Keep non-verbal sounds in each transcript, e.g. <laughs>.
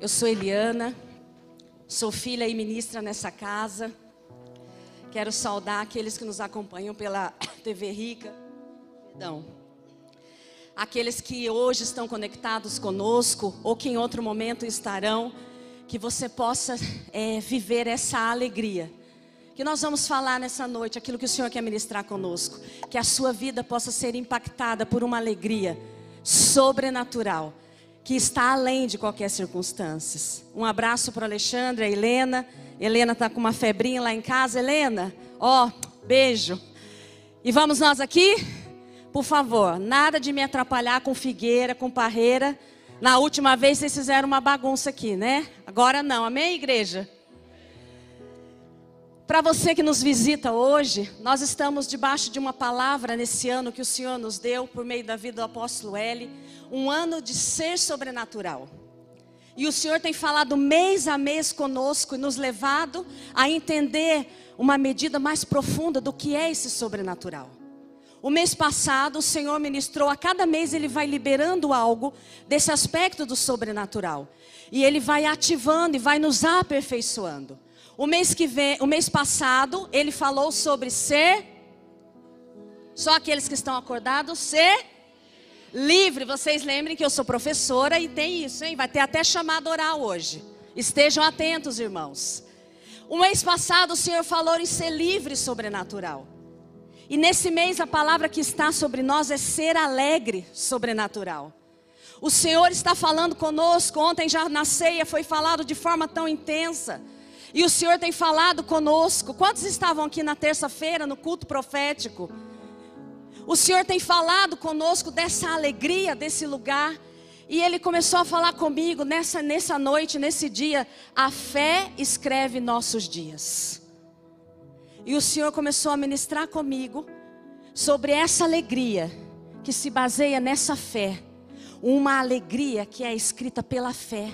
Eu sou Eliana, sou filha e ministra nessa casa. Quero saudar aqueles que nos acompanham pela <coughs> TV Rica. Perdão. Aqueles que hoje estão conectados conosco ou que em outro momento estarão, que você possa é, viver essa alegria. Que nós vamos falar nessa noite aquilo que o Senhor quer ministrar conosco. Que a sua vida possa ser impactada por uma alegria sobrenatural que está além de qualquer circunstância. Um abraço para Alexandre, a Helena. Helena está com uma febrinha lá em casa. Helena, ó, beijo. E vamos nós aqui? Por favor, nada de me atrapalhar com figueira, com parreira. Na última vez vocês fizeram uma bagunça aqui, né? Agora não, amém, igreja? Para você que nos visita hoje, nós estamos debaixo de uma palavra nesse ano que o Senhor nos deu por meio da vida do apóstolo L um ano de ser sobrenatural. E o Senhor tem falado mês a mês conosco e nos levado a entender uma medida mais profunda do que é esse sobrenatural. O mês passado, o Senhor ministrou, a cada mês Ele vai liberando algo desse aspecto do sobrenatural. E Ele vai ativando e vai nos aperfeiçoando. O mês que vem, o mês passado, Ele falou sobre ser. Só aqueles que estão acordados, ser livre. Vocês lembrem que eu sou professora e tem isso, hein? Vai ter até chamada oral hoje. Estejam atentos, irmãos. O mês passado o Senhor falou em ser livre sobrenatural. E nesse mês a palavra que está sobre nós é ser alegre sobrenatural. O Senhor está falando conosco. Ontem já na ceia foi falado de forma tão intensa. E o Senhor tem falado conosco. Quantos estavam aqui na terça-feira no culto profético? O Senhor tem falado conosco dessa alegria, desse lugar. E Ele começou a falar comigo nessa, nessa noite, nesse dia. A fé escreve nossos dias. E o Senhor começou a ministrar comigo sobre essa alegria que se baseia nessa fé. Uma alegria que é escrita pela fé.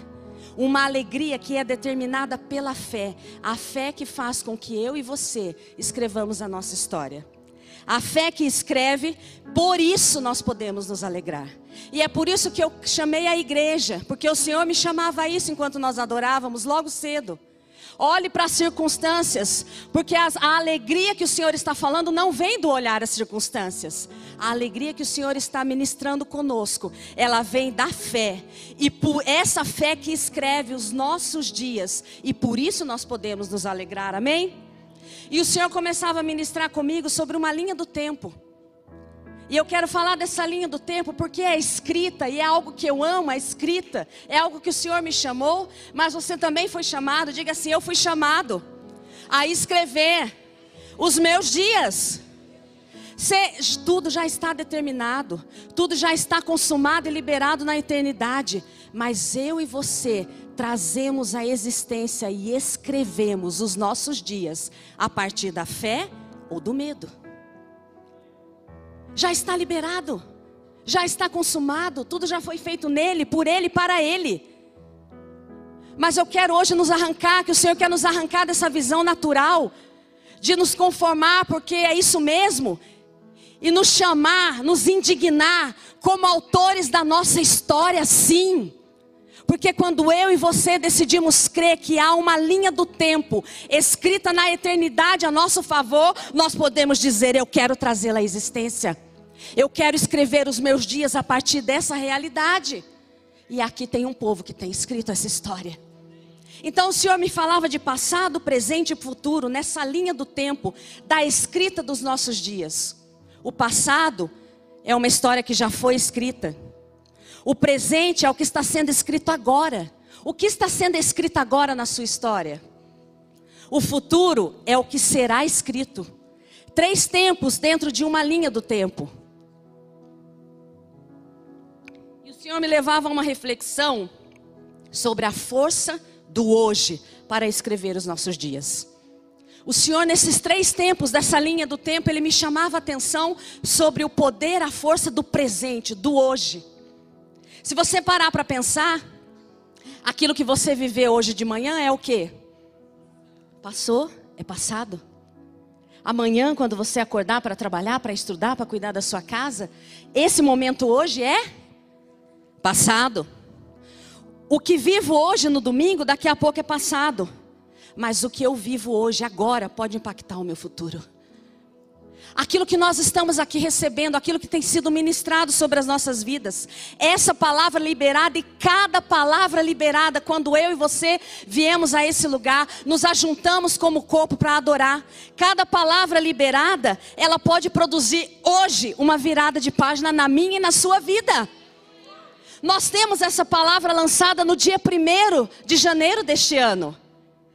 Uma alegria que é determinada pela fé. A fé que faz com que eu e você escrevamos a nossa história. A fé que escreve, por isso nós podemos nos alegrar. E é por isso que eu chamei a igreja, porque o Senhor me chamava a isso enquanto nós adorávamos logo cedo. Olhe para as circunstâncias, porque a, a, alegria que o Senhor está falando não vem do olhar as circunstâncias. A alegria que o Senhor está ministrando conosco, ela vem da fé. E por essa fé que escreve os nossos dias, e por isso nós podemos nos alegrar. Amém? E o Senhor começava a ministrar comigo sobre uma linha do tempo. E eu quero falar dessa linha do tempo porque é escrita e é algo que eu amo, a escrita. É algo que o Senhor me chamou, mas você também foi chamado. Diga assim: eu fui chamado a escrever os meus dias. Tudo já está determinado, tudo já está consumado e liberado na eternidade. Mas eu e você trazemos a existência e escrevemos os nossos dias a partir da fé ou do medo. Já está liberado, já está consumado, tudo já foi feito nele, por ele, para ele. Mas eu quero hoje nos arrancar, que o Senhor quer nos arrancar dessa visão natural, de nos conformar, porque é isso mesmo, e nos chamar, nos indignar como autores da nossa história, sim. Porque quando eu e você decidimos crer que há uma linha do tempo escrita na eternidade a nosso favor, nós podemos dizer: Eu quero trazê-la à existência. Eu quero escrever os meus dias a partir dessa realidade. E aqui tem um povo que tem escrito essa história. Então o Senhor me falava de passado, presente e futuro nessa linha do tempo da escrita dos nossos dias. O passado é uma história que já foi escrita. O presente é o que está sendo escrito agora. O que está sendo escrito agora na sua história? O futuro é o que será escrito. Três tempos dentro de uma linha do tempo. Senhor me levava a uma reflexão sobre a força do hoje para escrever os nossos dias. O Senhor, nesses três tempos, dessa linha do tempo, Ele me chamava a atenção sobre o poder, a força do presente, do hoje. Se você parar para pensar, aquilo que você viveu hoje de manhã é o que? Passou, é passado. Amanhã, quando você acordar para trabalhar, para estudar, para cuidar da sua casa, esse momento hoje é passado. O que vivo hoje no domingo, daqui a pouco é passado. Mas o que eu vivo hoje, agora, pode impactar o meu futuro. Aquilo que nós estamos aqui recebendo, aquilo que tem sido ministrado sobre as nossas vidas, essa palavra liberada e cada palavra liberada, quando eu e você viemos a esse lugar, nos ajuntamos como corpo para adorar. Cada palavra liberada, ela pode produzir hoje uma virada de página na minha e na sua vida. Nós temos essa palavra lançada no dia 1 de janeiro deste ano.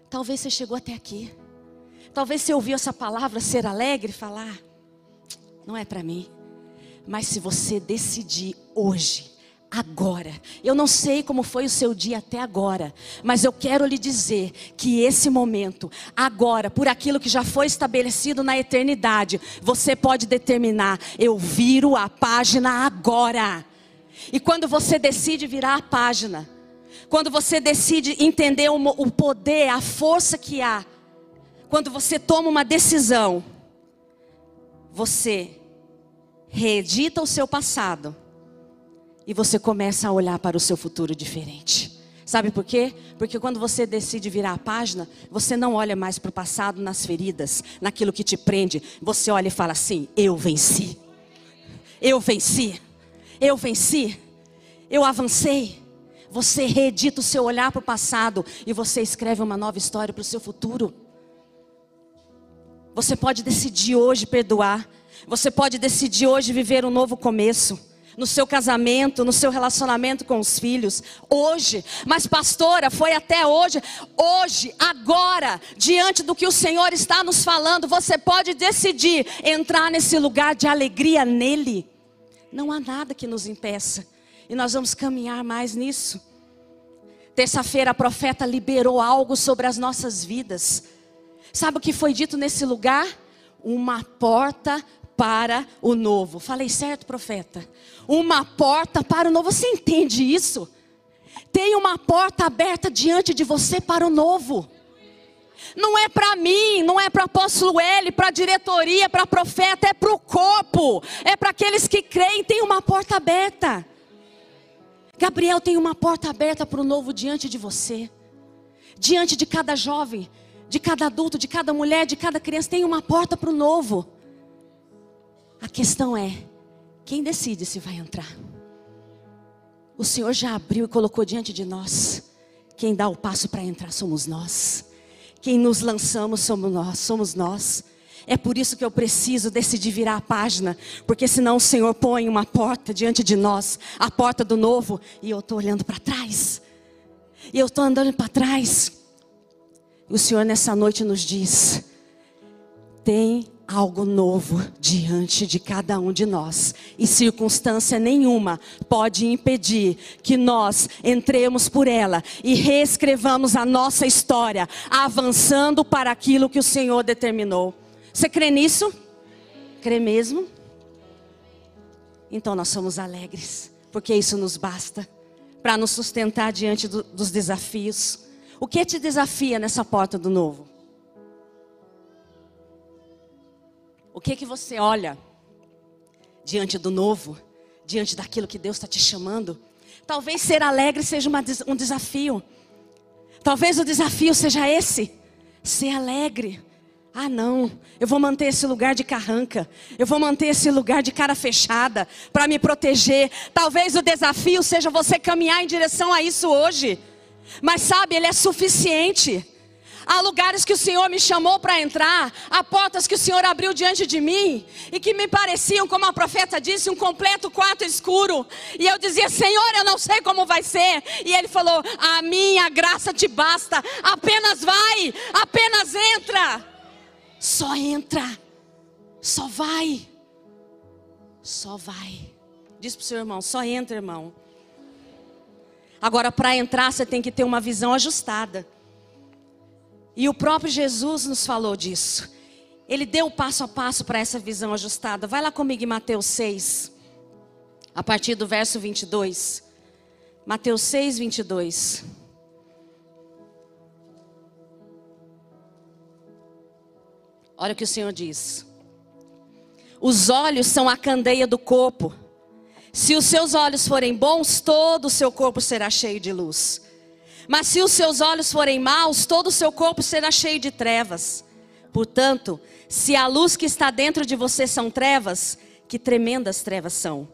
Talvez você chegou até aqui. Talvez você ouviu essa palavra ser alegre e falar: não é para mim. Mas se você decidir hoje, agora, eu não sei como foi o seu dia até agora, mas eu quero lhe dizer que esse momento, agora, por aquilo que já foi estabelecido na eternidade, você pode determinar: eu viro a página agora. E quando você decide virar a página, quando você decide entender o poder, a força que há, quando você toma uma decisão, você reedita o seu passado e você começa a olhar para o seu futuro diferente. Sabe por quê? Porque quando você decide virar a página, você não olha mais para o passado nas feridas, naquilo que te prende. Você olha e fala assim: Eu venci. Eu venci. Eu venci. Eu avancei. Você reedita o seu olhar para o passado e você escreve uma nova história para o seu futuro. Você pode decidir hoje perdoar. Você pode decidir hoje viver um novo começo. No seu casamento, no seu relacionamento com os filhos, hoje, mas pastora, foi até hoje, hoje, agora, diante do que o Senhor está nos falando, você pode decidir entrar nesse lugar de alegria nele. Não há nada que nos impeça, e nós vamos caminhar mais nisso. Terça-feira a profeta liberou algo sobre as nossas vidas. Sabe o que foi dito nesse lugar? Uma porta para o novo. Falei certo, profeta? Uma porta para o novo. Você entende isso? Tem uma porta aberta diante de você para o novo. Não é para mim, não é para apóstolo L, para a diretoria, para profeta, é para o corpo, é para aqueles que creem. Tem uma porta aberta. Gabriel tem uma porta aberta para o novo diante de você, diante de cada jovem, de cada adulto, de cada mulher, de cada criança, tem uma porta para o novo. A questão é: quem decide se vai entrar? O Senhor já abriu e colocou diante de nós. Quem dá o passo para entrar somos nós. Quem nos lançamos somos nós, somos nós. É por isso que eu preciso decidir virar a página, porque senão o Senhor põe uma porta diante de nós, a porta do novo, e eu estou olhando para trás. E eu estou andando para trás. O Senhor nessa noite nos diz: tem algo novo diante de cada um de nós, e circunstância nenhuma pode impedir que nós entremos por ela e reescrevamos a nossa história, avançando para aquilo que o Senhor determinou. Você crê nisso? Crê mesmo? Então nós somos alegres, porque isso nos basta para nos sustentar diante do, dos desafios. O que te desafia nessa porta do novo? O que que você olha diante do novo, diante daquilo que Deus está te chamando? Talvez ser alegre seja uma, um desafio. Talvez o desafio seja esse: ser alegre. Ah, não, eu vou manter esse lugar de carranca, eu vou manter esse lugar de cara fechada para me proteger. Talvez o desafio seja você caminhar em direção a isso hoje. Mas sabe, Ele é suficiente. Há lugares que o Senhor me chamou para entrar, há portas que o Senhor abriu diante de mim e que me pareciam, como a profeta disse, um completo quarto escuro. E eu dizia: Senhor, eu não sei como vai ser. E Ele falou: A minha graça te basta, apenas vai, apenas entra. Só entra, só vai, só vai. Diz para o seu irmão: Só entra, irmão. Agora, para entrar, você tem que ter uma visão ajustada. E o próprio Jesus nos falou disso. Ele deu o passo a passo para essa visão ajustada. Vai lá comigo em Mateus 6, a partir do verso 22. Mateus 6, 22. Olha o que o Senhor diz. Os olhos são a candeia do corpo. Se os seus olhos forem bons, todo o seu corpo será cheio de luz. Mas se os seus olhos forem maus, todo o seu corpo será cheio de trevas. Portanto, se a luz que está dentro de você são trevas, que tremendas trevas são.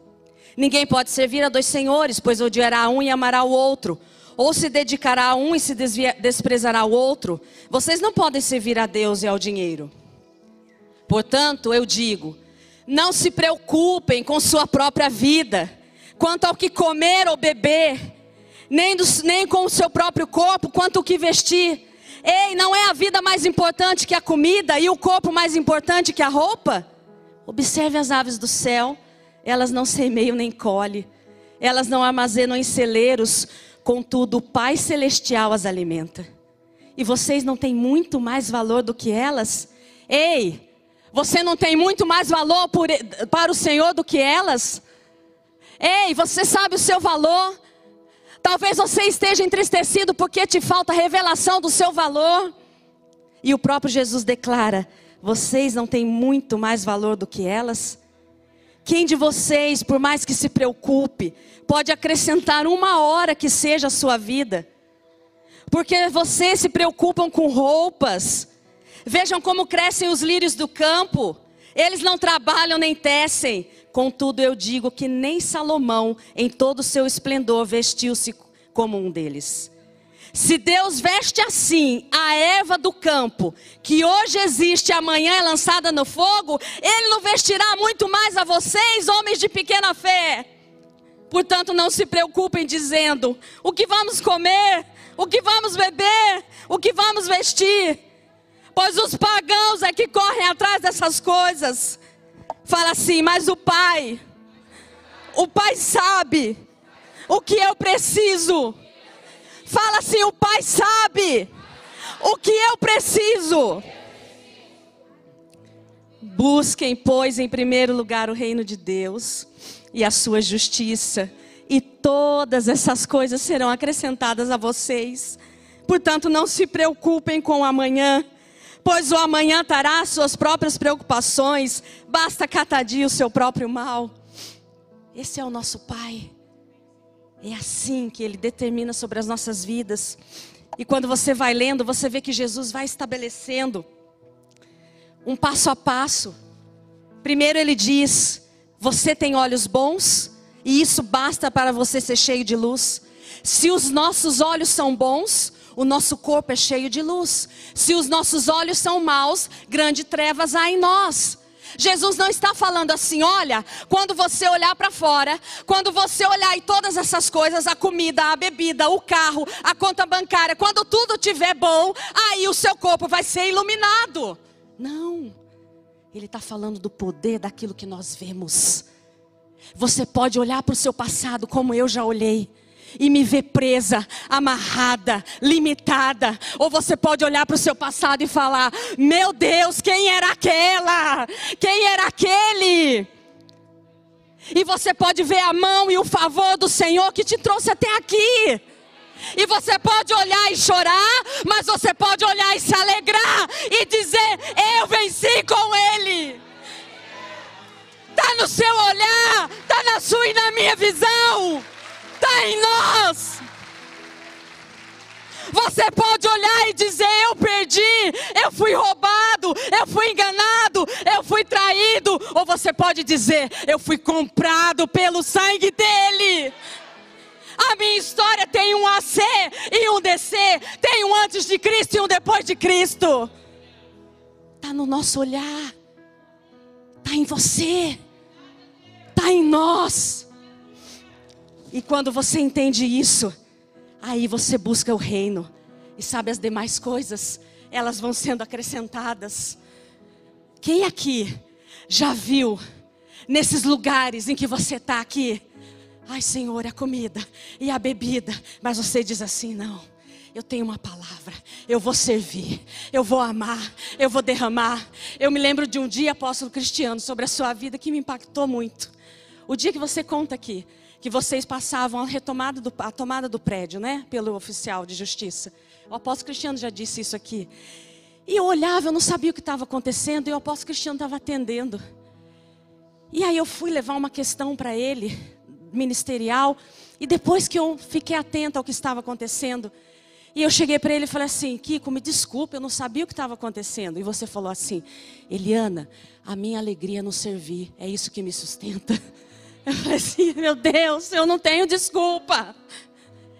Ninguém pode servir a dois senhores, pois odiará um e amará o outro, ou se dedicará a um e se desprezará o outro. Vocês não podem servir a Deus e ao dinheiro. Portanto, eu digo: não se preocupem com sua própria vida, quanto ao que comer ou beber, nem, do, nem com o seu próprio corpo, quanto ao que vestir. Ei, não é a vida mais importante que a comida e o corpo mais importante que a roupa? Observe as aves do céu, elas não semeiam nem colhem, elas não armazenam em celeiros, contudo o Pai Celestial as alimenta. E vocês não têm muito mais valor do que elas? Ei, você não tem muito mais valor por, para o Senhor do que elas? Ei, você sabe o seu valor? Talvez você esteja entristecido porque te falta revelação do seu valor. E o próprio Jesus declara: vocês não têm muito mais valor do que elas? Quem de vocês, por mais que se preocupe, pode acrescentar uma hora que seja a sua vida? Porque vocês se preocupam com roupas. Vejam como crescem os lírios do campo. Eles não trabalham nem tecem. Contudo, eu digo que nem Salomão, em todo o seu esplendor, vestiu-se como um deles. Se Deus veste assim a erva do campo, que hoje existe e amanhã é lançada no fogo, Ele não vestirá muito mais a vocês, homens de pequena fé. Portanto, não se preocupem dizendo: o que vamos comer, o que vamos beber, o que vamos vestir pois os pagãos é que correm atrás dessas coisas. Fala assim, mas o Pai, o Pai sabe o que eu preciso. Fala assim, o Pai sabe o que eu preciso. Busquem, pois, em primeiro lugar o reino de Deus e a sua justiça, e todas essas coisas serão acrescentadas a vocês. Portanto, não se preocupem com o amanhã pois o amanhã terá suas próprias preocupações, basta cada dia o seu próprio mal. Esse é o nosso Pai. É assim que Ele determina sobre as nossas vidas. E quando você vai lendo, você vê que Jesus vai estabelecendo um passo a passo. Primeiro ele diz: Você tem olhos bons, e isso basta para você ser cheio de luz. Se os nossos olhos são bons, o nosso corpo é cheio de luz. Se os nossos olhos são maus, grande trevas há em nós. Jesus não está falando assim, olha, quando você olhar para fora, quando você olhar em todas essas coisas, a comida, a bebida, o carro, a conta bancária, quando tudo estiver bom, aí o seu corpo vai ser iluminado. Não, ele está falando do poder daquilo que nós vemos. Você pode olhar para o seu passado como eu já olhei e me ver presa, amarrada, limitada. Ou você pode olhar para o seu passado e falar: Meu Deus, quem era aquela? Quem era aquele? E você pode ver a mão e o favor do Senhor que te trouxe até aqui. E você pode olhar e chorar, mas você pode olhar e se alegrar e dizer: Eu venci com Ele. Está no seu olhar, está na sua e na minha visão está em nós. Você pode olhar e dizer: Eu perdi, eu fui roubado, eu fui enganado, eu fui traído. Ou você pode dizer: Eu fui comprado pelo sangue dele. A minha história tem um AC e um DC, tem um antes de Cristo e um depois de Cristo. Está no nosso olhar, está em você, está em nós. E quando você entende isso, aí você busca o reino. E sabe as demais coisas, elas vão sendo acrescentadas. Quem aqui já viu nesses lugares em que você está aqui? Ai, Senhor, a comida e a bebida. Mas você diz assim: não, eu tenho uma palavra, eu vou servir, eu vou amar, eu vou derramar. Eu me lembro de um dia, apóstolo Cristiano, sobre a sua vida que me impactou muito. O dia que você conta aqui que vocês passavam a retomada do, a tomada do prédio, né? Pelo oficial de justiça. O apóstolo Cristiano já disse isso aqui. E eu olhava, eu não sabia o que estava acontecendo, e o apóstolo Cristiano estava atendendo. E aí eu fui levar uma questão para ele, ministerial. E depois que eu fiquei atenta ao que estava acontecendo, e eu cheguei para ele e falei assim: Kiko, me desculpe, eu não sabia o que estava acontecendo. E você falou assim: Eliana, a minha alegria no servir, é isso que me sustenta. <laughs> Eu falei assim: meu Deus, eu não tenho desculpa.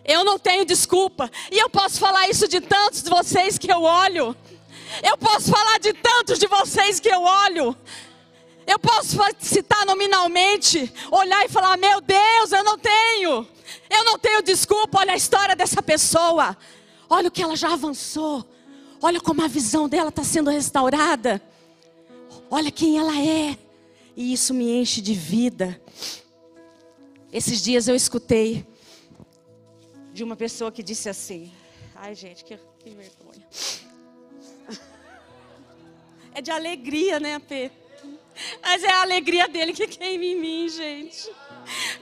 Eu não tenho desculpa. E eu posso falar isso de tantos de vocês que eu olho. Eu posso falar de tantos de vocês que eu olho. Eu posso citar nominalmente, olhar e falar: Meu Deus, eu não tenho. Eu não tenho desculpa. Olha a história dessa pessoa. Olha o que ela já avançou. Olha como a visão dela está sendo restaurada. Olha quem ela é. E isso me enche de vida. Esses dias eu escutei de uma pessoa que disse assim: Ai, gente, que, que vergonha. <laughs> É de alegria, né, P? Mas é a alegria dele que queima em mim, gente.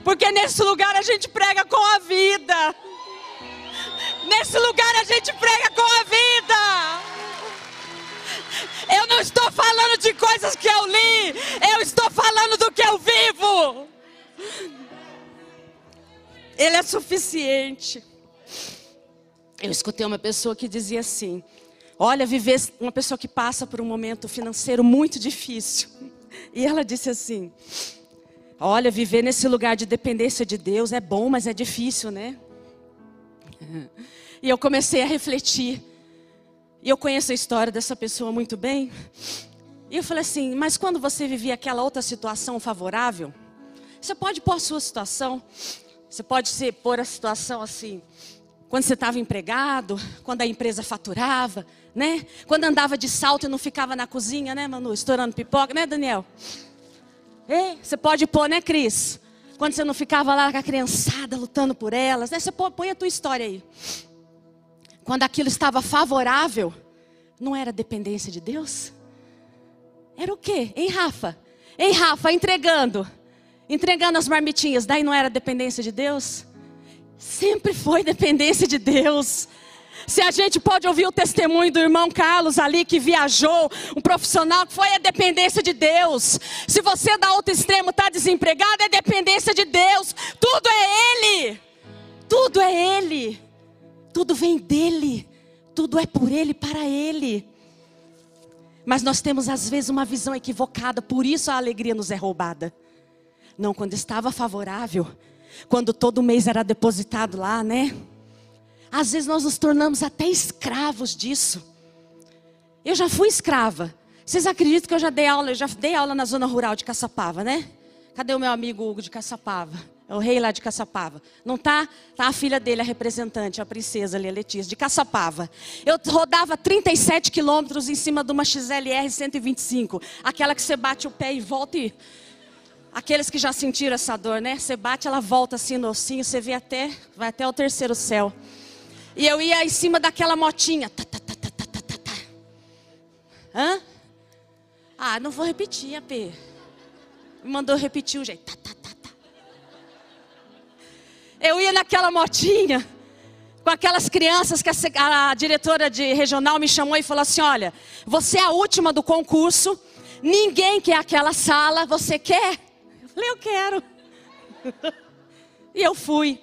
Porque nesse lugar a gente prega com a vida. Nesse lugar a gente prega com a vida. Eu não estou falando de coisas que eu li, eu estou falando do que eu vivo. Ele é suficiente. Eu escutei uma pessoa que dizia assim: Olha, viver uma pessoa que passa por um momento financeiro muito difícil. E ela disse assim: Olha, viver nesse lugar de dependência de Deus é bom, mas é difícil, né? E eu comecei a refletir. E eu conheço a história dessa pessoa muito bem. E eu falei assim: Mas quando você vivia aquela outra situação favorável, você pode pôr a sua situação, você pode ser, pôr a situação assim, quando você estava empregado, quando a empresa faturava, né? Quando andava de salto e não ficava na cozinha, né, Manu? Estourando pipoca, né, Daniel? Ei, você pode pôr, né, Cris? Quando você não ficava lá com a criançada lutando por elas, né? Você põe a tua história aí. Quando aquilo estava favorável, não era dependência de Deus? Era o quê? Hein, Rafa? Hein, Rafa, entregando. Entregando as marmitinhas, daí não era dependência de Deus? Sempre foi dependência de Deus. Se a gente pode ouvir o testemunho do irmão Carlos ali que viajou, um profissional que foi a dependência de Deus. Se você da outro extremo está desempregado, é dependência de Deus. Tudo é Ele. Tudo é Ele. Tudo vem dele. Tudo é por Ele, para Ele. Mas nós temos às vezes uma visão equivocada, por isso a alegria nos é roubada. Não, quando estava favorável, quando todo mês era depositado lá, né? Às vezes nós nos tornamos até escravos disso. Eu já fui escrava. Vocês acreditam que eu já dei aula? Eu já dei aula na zona rural de Caçapava, né? Cadê o meu amigo Hugo de Caçapava? É o rei lá de Caçapava. Não tá? Tá a filha dele, a representante, a princesa ali, a Letícia, de Caçapava. Eu rodava 37 quilômetros em cima de uma XLR 125. Aquela que você bate o pé e volta e Aqueles que já sentiram essa dor, né? Você bate, ela volta assim no ossinho, você vê até, vai até o terceiro céu. E eu ia em cima daquela motinha. Tá, tá, tá, tá, tá, tá, tá. tá. Hã? Ah, não vou repetir, AP. Me mandou repetir o jeito. Tá, tá. Eu ia naquela motinha com aquelas crianças que a, a, diretora de regional me chamou e falou assim: olha, você é a última do concurso, ninguém quer aquela sala, você quer? Falei, eu quero. <laughs> e eu fui.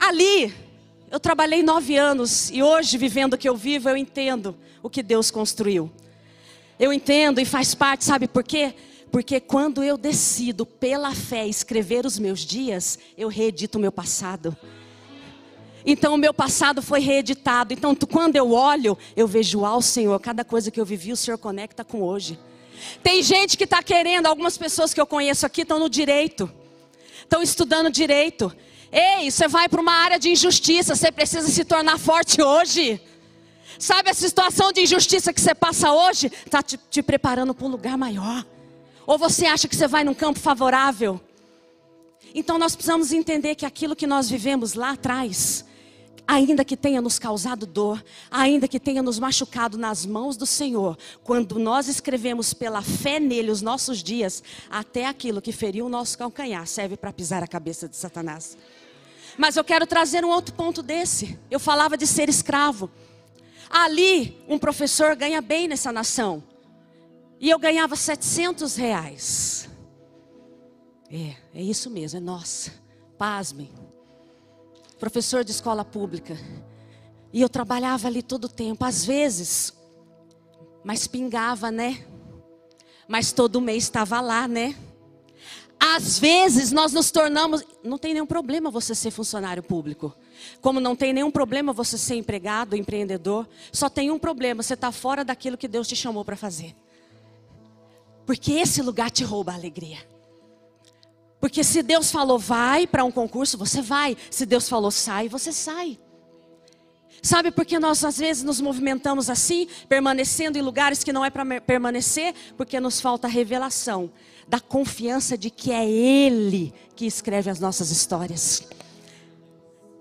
Ali, eu trabalhei nove anos e hoje, vivendo o que eu vivo, eu entendo o que Deus construiu. Eu entendo e faz parte, sabe por quê? Porque quando eu decido pela fé escrever os meus dias, eu reedito o meu passado. Então o meu passado foi reeditado. Então quando eu olho, eu vejo ao Senhor. Cada coisa que eu vivi, o Senhor conecta com hoje. Tem gente que está querendo, algumas pessoas que eu conheço aqui estão no direito, estão estudando direito. Ei, você vai para uma área de injustiça, você precisa se tornar forte hoje. Sabe a situação de injustiça que você passa hoje? Está te, te preparando para um lugar maior. Ou você acha que você vai num campo favorável? Então nós precisamos entender que aquilo que nós vivemos lá atrás ainda que tenha nos causado dor, ainda que tenha nos machucado nas mãos do Senhor, quando nós escrevemos pela fé nele os nossos dias, até aquilo que feriu o nosso calcanhar serve para pisar a cabeça de Satanás. Mas eu quero trazer um outro ponto desse. Eu falava de ser escravo. Ali, um professor ganha bem nessa nação. E eu ganhava 700 reais. É, é isso mesmo, é nossa. Pasmem. Professor de escola pública. E eu trabalhava ali todo o tempo, às vezes, mas pingava, né? Mas todo mês estava lá, né? Às vezes nós nos tornamos. Não tem nenhum problema você ser funcionário público. Como não tem nenhum problema você ser empregado, empreendedor. Só tem um problema: você está fora daquilo que Deus te chamou para fazer. Porque esse lugar te rouba a alegria. Porque se Deus falou vai para um concurso, você vai. Se Deus falou sai, você sai. Sabe por que nós às vezes nos movimentamos assim, permanecendo em lugares que não é para permanecer? Porque nos falta revelação da confiança de que é Ele que escreve as nossas histórias.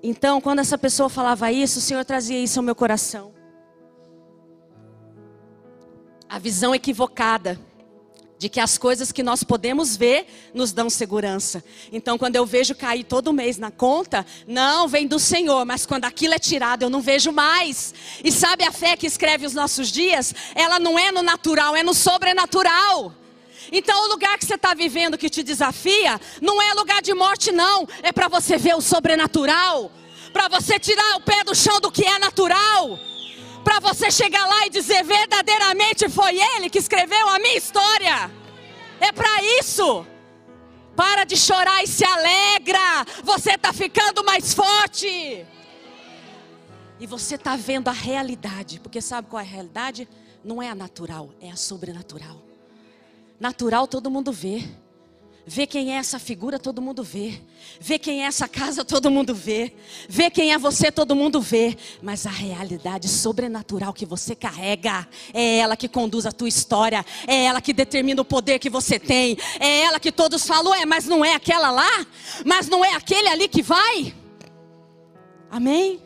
Então, quando essa pessoa falava isso, o Senhor trazia isso ao meu coração. A visão equivocada de que as coisas que nós podemos ver nos dão segurança. Então, quando eu vejo cair todo mês na conta, não vem do Senhor, mas quando aquilo é tirado, eu não vejo mais. E sabe a fé que escreve os nossos dias? Ela não é no natural, é no sobrenatural. Então, o lugar que você está vivendo que te desafia, não é lugar de morte, não. É para você ver o sobrenatural. Para você tirar o pé do chão do que é natural. Para você chegar lá e dizer: verdadeiramente foi Ele que escreveu a minha história. É para isso. Para de chorar e se alegra. Você está ficando mais forte. E você está vendo a realidade. Porque sabe qual é a realidade? Não é a natural, é a sobrenatural. Natural todo mundo vê. Vê quem é essa figura, todo mundo vê. Vê quem é essa casa, todo mundo vê. Vê quem é você, todo mundo vê. Mas a realidade sobrenatural que você carrega é ela que conduz a tua história. É ela que determina o poder que você tem. É ela que todos falam, é, mas não é aquela lá? Mas não é aquele ali que vai? Amém?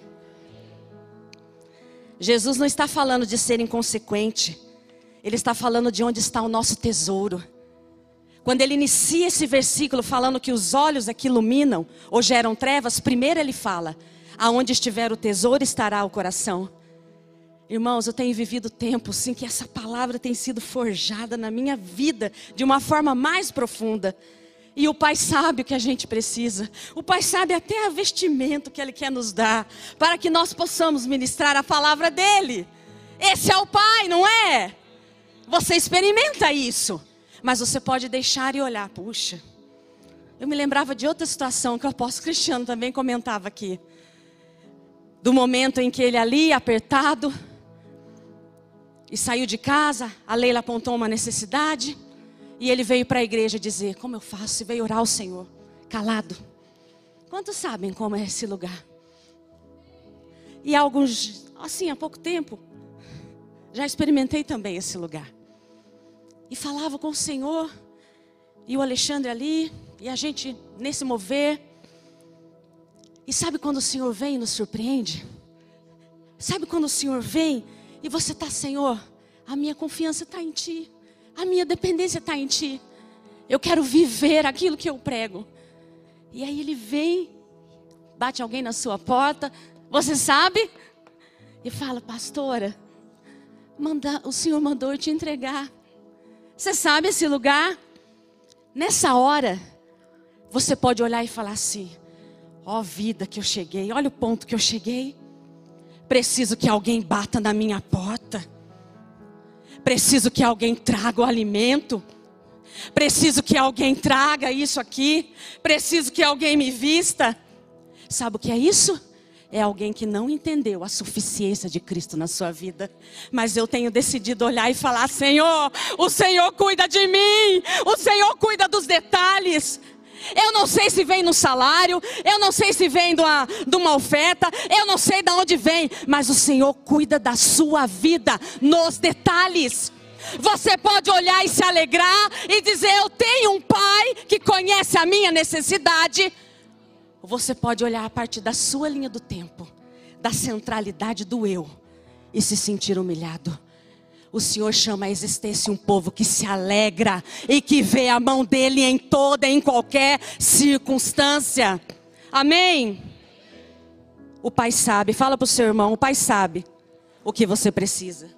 Jesus não está falando de ser inconsequente. Ele está falando de onde está o nosso tesouro. Quando ele inicia esse versículo falando que os olhos é que iluminam ou geram trevas, primeiro ele fala: aonde estiver o tesouro estará o coração. Irmãos, eu tenho vivido tempos em que essa palavra tem sido forjada na minha vida de uma forma mais profunda. E o Pai sabe o que a gente precisa. O Pai sabe até a vestimento que Ele quer nos dar, para que nós possamos ministrar a palavra dEle. Esse é o Pai, não é? Você experimenta isso. Mas você pode deixar e olhar, puxa. Eu me lembrava de outra situação que o apóstolo Cristiano também comentava aqui. Do momento em que ele ali, apertado, e saiu de casa, a Leila apontou uma necessidade, e ele veio para a igreja dizer: Como eu faço? E veio orar ao Senhor, calado. Quantos sabem como é esse lugar? E alguns, assim, há pouco tempo, já experimentei também esse lugar e falava com o Senhor, e o Alexandre ali, e a gente nesse mover. E sabe quando o Senhor vem e nos surpreende? Sabe quando o Senhor vem e você está, Senhor, a minha confiança está em Ti, a minha dependência está em Ti. Eu quero viver aquilo que eu prego. E aí ele vem, bate alguém na sua porta, você sabe? E fala, pastora, manda, o Senhor mandou eu te entregar. Você sabe esse lugar? Nessa hora, você pode olhar e falar assim: ó oh, vida que eu cheguei, olha o ponto que eu cheguei. Preciso que alguém bata na minha porta. Preciso que alguém traga o alimento. Preciso que alguém traga isso aqui. Preciso que alguém me vista. Sabe o que é isso? É alguém que não entendeu a suficiência de Cristo na sua vida. Mas eu tenho decidido olhar e falar: Senhor, o Senhor cuida de mim, o Senhor cuida dos detalhes. Eu não sei se vem no salário, eu não sei se vem de uma, oferta, eu não sei de onde vem, mas o Senhor cuida da sua vida nos detalhes. Você pode olhar e se alegrar e dizer: Eu tenho um pai que conhece a minha necessidade você pode olhar a partir da sua linha do tempo, da centralidade do eu, e se sentir humilhado. O Senhor chama a existência um povo que se alegra e que vê a mão dele em toda, em qualquer circunstância. Amém? O Pai sabe, fala para o seu irmão: o Pai sabe o que você precisa.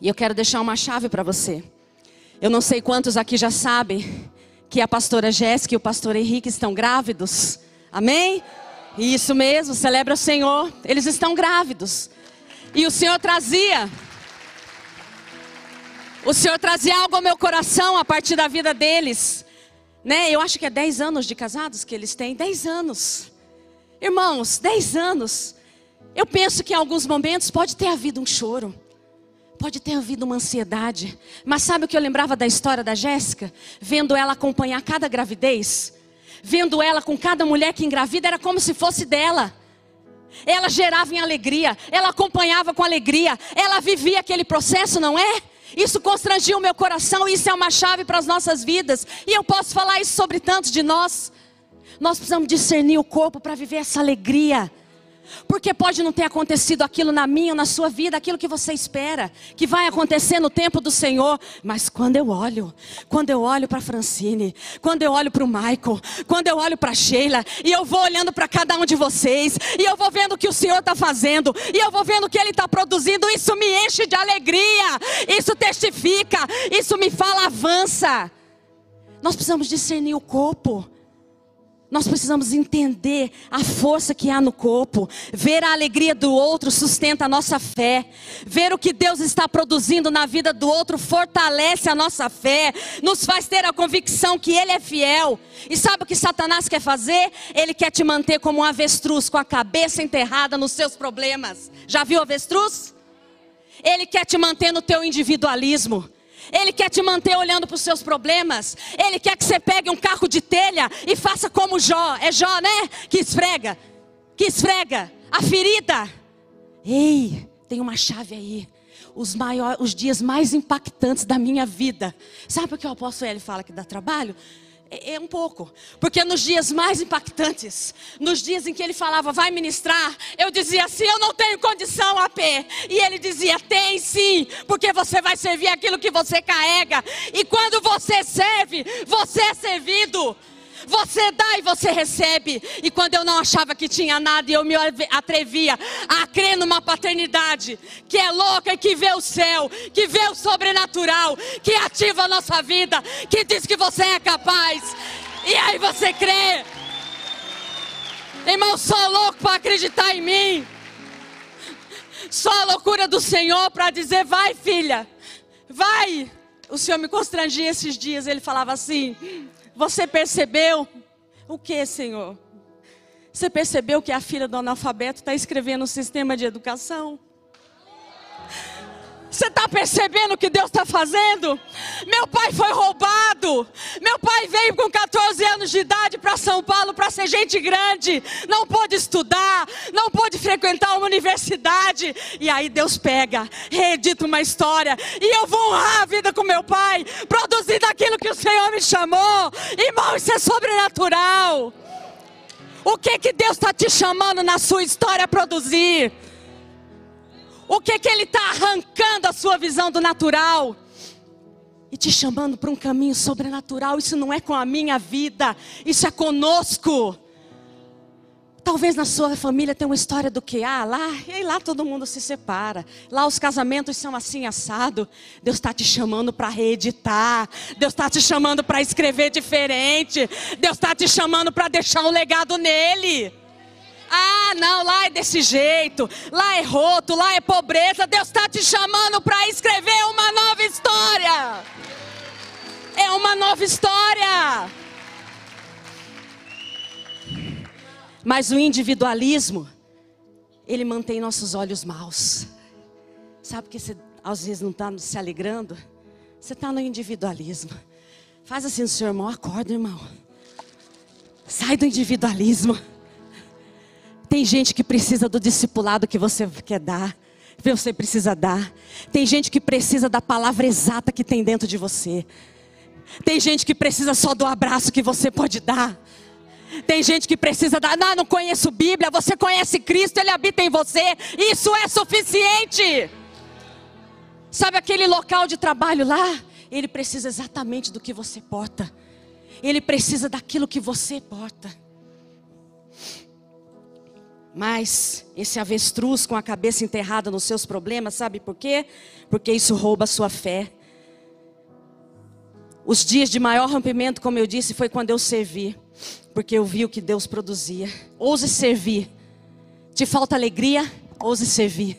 E eu quero deixar uma chave para você. Eu não sei quantos aqui já sabem que a pastora Jéssica e o pastor Henrique estão grávidos. Amém? Isso mesmo, celebra o Senhor. Eles estão grávidos. E o Senhor trazia. O Senhor trazia algo ao meu coração a partir da vida deles. Né? Eu acho que é 10 anos de casados que eles têm. 10 anos. Irmãos, 10 anos. Eu penso que em alguns momentos pode ter havido um choro. Pode ter havido uma ansiedade. Mas sabe o que eu lembrava da história da Jéssica? Vendo ela acompanhar cada gravidez. Vendo ela com cada mulher que engravida, era como se fosse dela. Ela gerava em alegria, ela acompanhava com alegria, ela vivia aquele processo, não é? Isso constrangia o meu coração, isso é uma chave para as nossas vidas. E eu posso falar isso sobre tantos de nós. Nós precisamos discernir o corpo para viver essa alegria. Porque pode não ter acontecido aquilo na minha ou na sua vida, aquilo que você espera, que vai acontecer no tempo do Senhor. Mas quando eu olho, quando eu olho para Francine, quando eu olho para o Michael, quando eu olho para Sheila, e eu vou olhando para cada um de vocês, e eu vou vendo o que o Senhor está fazendo, e eu vou vendo o que Ele está produzindo, isso me enche de alegria, isso testifica, isso me fala avança. Nós precisamos discernir o corpo. Nós precisamos entender a força que há no corpo. Ver a alegria do outro sustenta a nossa fé. Ver o que Deus está produzindo na vida do outro fortalece a nossa fé. Nos faz ter a convicção que Ele é fiel. E sabe o que Satanás quer fazer? Ele quer te manter como um avestruz, com a cabeça enterrada nos seus problemas. Já viu avestruz? Ele quer te manter no teu individualismo. Ele quer te manter olhando para os seus problemas. Ele quer que você pegue um carro de telha e faça como Jó. É Jó, né? Que esfrega. Que esfrega a ferida. Ei, tem uma chave aí. Os, maiores, os dias mais impactantes da minha vida. Sabe o que o apóstolo Ele fala que dá trabalho? É, é, um pouco. Porque nos dias mais impactantes, nos dias em que ele falava, vai ministrar, eu dizia assim: eu não tenho condição, AP. E ele dizia: tem sim, porque você vai servir aquilo que você carrega. E quando você serve, você é servido. Você dá e você recebe. E quando eu não achava que tinha nada eu me atrevia a crer numa paternidade que é louca e que vê o céu, que vê o sobrenatural, que ativa a nossa vida, que diz que você é capaz. E aí você crê. Irmão, sou louco para acreditar em mim. Só a loucura do Senhor para dizer: vai, filha, vai. O Senhor me constrangia esses dias. Ele falava assim: você percebeu o que, Senhor? Você percebeu que a filha do analfabeto está escrevendo o sistema de educação? Você está percebendo o que Deus está fazendo? Meu pai foi roubado. Meu pai veio com 14 anos de idade para São Paulo para ser gente grande. Não pôde estudar, não pôde frequentar uma universidade. E aí Deus pega, reedita uma história. E eu vou honrar a vida com meu pai, produzindo aquilo que o Senhor me chamou. Irmão, isso é sobrenatural. O que que Deus está te chamando na sua história a produzir? O que que ele está arrancando a sua visão do natural? E te chamando para um caminho sobrenatural. Isso não é com a minha vida, isso é conosco. Talvez na sua família tenha uma história do que ah, lá, e lá todo mundo se separa. Lá os casamentos são assim assado. Deus está te chamando para reeditar. Deus está te chamando para escrever diferente. Deus está te chamando para deixar um legado nele. Ah, não, lá é desse jeito, lá é roto, lá é pobreza. Deus está te chamando para escrever uma nova história. É uma nova história. Mas o individualismo, ele mantém nossos olhos maus. Sabe que você às vezes não está se alegrando? Você está no individualismo. Faz assim no seu irmão, acorda, irmão. Sai do individualismo. Tem gente que precisa do discipulado que você quer dar, você precisa dar. Tem gente que precisa da palavra exata que tem dentro de você. Tem gente que precisa só do abraço que você pode dar. Tem gente que precisa dar, não, não conheço Bíblia, você conhece Cristo, Ele habita em você, isso é suficiente. Sabe aquele local de trabalho lá? Ele precisa exatamente do que você porta, ele precisa daquilo que você porta. Mas esse avestruz com a cabeça enterrada nos seus problemas, sabe por quê? Porque isso rouba a sua fé. Os dias de maior rompimento, como eu disse, foi quando eu servi, porque eu vi o que Deus produzia. Ouse servir. Te falta alegria? Ouse servir.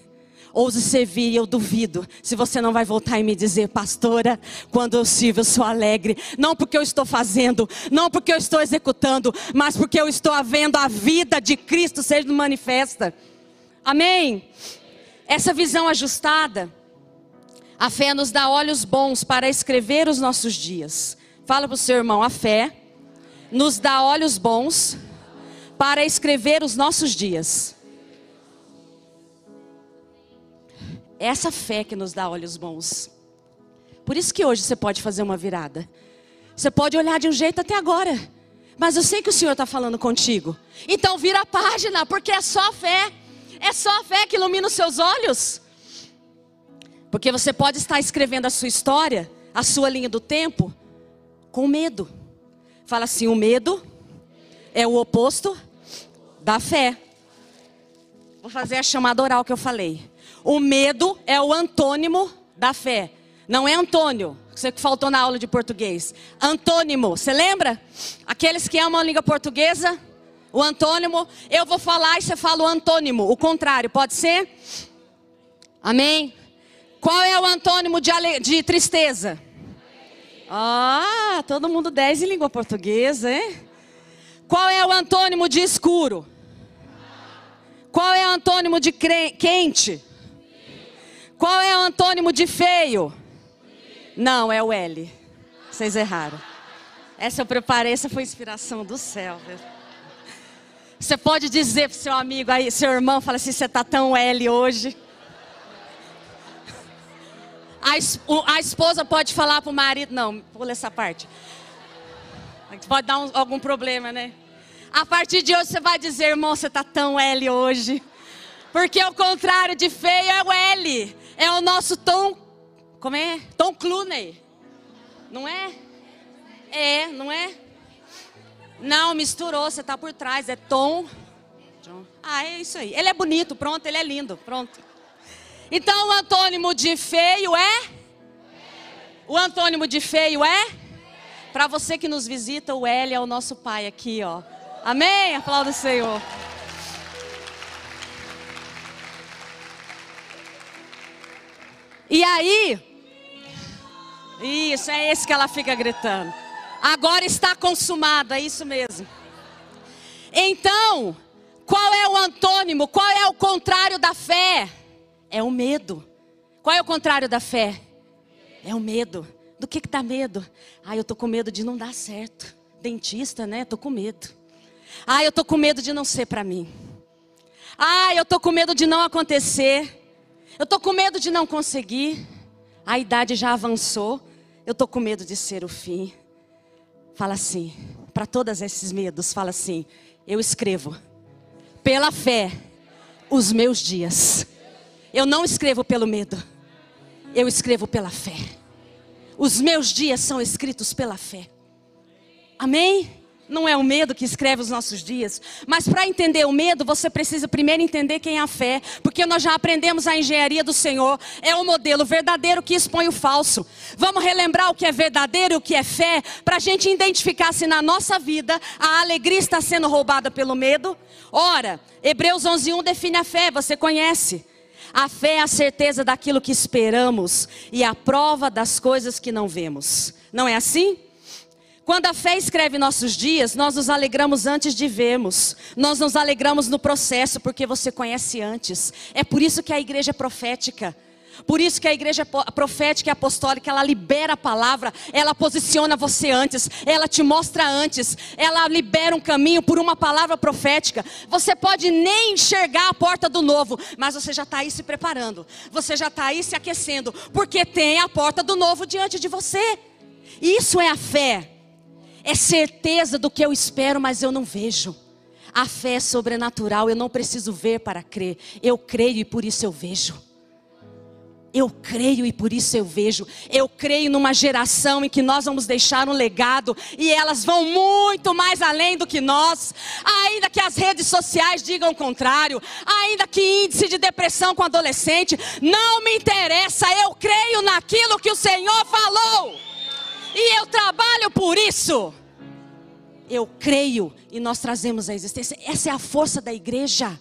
Ouse servir, e eu duvido se você não vai voltar e me dizer, pastora, quando eu sirvo eu sou alegre. Não porque eu estou fazendo, não porque eu estou executando, mas porque eu estou vendo a vida de Cristo sendo manifesta. Amém? Essa visão ajustada, a fé nos dá olhos bons para escrever os nossos dias. Fala para o seu irmão, a fé nos dá olhos bons para escrever os nossos dias. É essa fé que nos dá olhos bons. Por isso que hoje você pode fazer uma virada. Você pode olhar de um jeito até agora. Mas eu sei que o Senhor está falando contigo. Então vira a página, porque é só a fé. É só a fé que ilumina os seus olhos. Porque você pode estar escrevendo a sua história, a sua linha do tempo, com medo. Fala assim: o medo é o oposto da fé. Vou fazer a chamada oral que eu falei. O medo é o antônimo da fé. Não é Antônio, você que faltou na aula de português. Antônimo, você lembra? Aqueles que amam a língua portuguesa, o antônimo, eu vou falar e você fala o antônimo, o contrário, pode ser? Amém? Qual é o antônimo de, de tristeza? Ah, todo mundo 10 em língua portuguesa, hein? Qual é o antônimo de escuro? Qual é o antônimo de quente? Qual é o antônimo de feio? Não, é o L. Vocês erraram. Essa eu preparei, essa foi inspiração do céu. Você pode dizer para seu amigo aí, seu irmão, fala assim, você está tão L hoje. A, a esposa pode falar para o marido, não, pula essa parte. Pode dar um, algum problema, né? A partir de hoje você vai dizer, irmão, você está tão L hoje. Porque o contrário de feio é o L. É o nosso Tom. Como é? Tom Clooney. Não é? É, não é? Não, misturou, você está por trás. É Tom. Ah, é isso aí. Ele é bonito, pronto, ele é lindo, pronto. Então o antônimo de feio é? O antônimo de feio é? Para você que nos visita, o L é o nosso pai aqui, ó. Amém? Aplauda o Senhor. E aí, isso, é esse que ela fica gritando. Agora está consumado, é isso mesmo. Então, qual é o antônimo? Qual é o contrário da fé? É o medo. Qual é o contrário da fé? É o medo. Do que que dá medo? Ah, eu tô com medo de não dar certo. Dentista, né? Tô com medo. Ah, eu tô com medo de não ser para mim. Ah, eu tô com medo de não acontecer. Eu estou com medo de não conseguir. A idade já avançou. Eu estou com medo de ser o fim. Fala assim, para todos esses medos, fala assim: eu escrevo pela fé os meus dias. Eu não escrevo pelo medo. Eu escrevo pela fé. Os meus dias são escritos pela fé. Amém? Não é o medo que escreve os nossos dias. Mas para entender o medo, você precisa primeiro entender quem é a fé. Porque nós já aprendemos a engenharia do Senhor. É o modelo verdadeiro que expõe o falso. Vamos relembrar o que é verdadeiro e o que é fé. Para a gente identificar se na nossa vida a alegria está sendo roubada pelo medo. Ora, Hebreus 11.1 define a fé, você conhece. A fé é a certeza daquilo que esperamos e a prova das coisas que não vemos. Não é assim? Quando a fé escreve nossos dias, nós nos alegramos antes de vermos. Nós nos alegramos no processo, porque você conhece antes. É por isso que a igreja é profética. Por isso que a igreja profética e apostólica, ela libera a palavra, ela posiciona você antes, ela te mostra antes, ela libera um caminho por uma palavra profética. Você pode nem enxergar a porta do novo, mas você já está aí se preparando, você já está aí se aquecendo, porque tem a porta do novo diante de você. Isso é a fé é certeza do que eu espero, mas eu não vejo. A fé é sobrenatural, eu não preciso ver para crer. Eu creio e por isso eu vejo. Eu creio e por isso eu vejo. Eu creio numa geração em que nós vamos deixar um legado e elas vão muito mais além do que nós. Ainda que as redes sociais digam o contrário, ainda que índice de depressão com adolescente, não me interessa. Eu creio naquilo que o Senhor falou. E eu trabalho por isso. Eu creio e nós trazemos a existência. Essa é a força da igreja.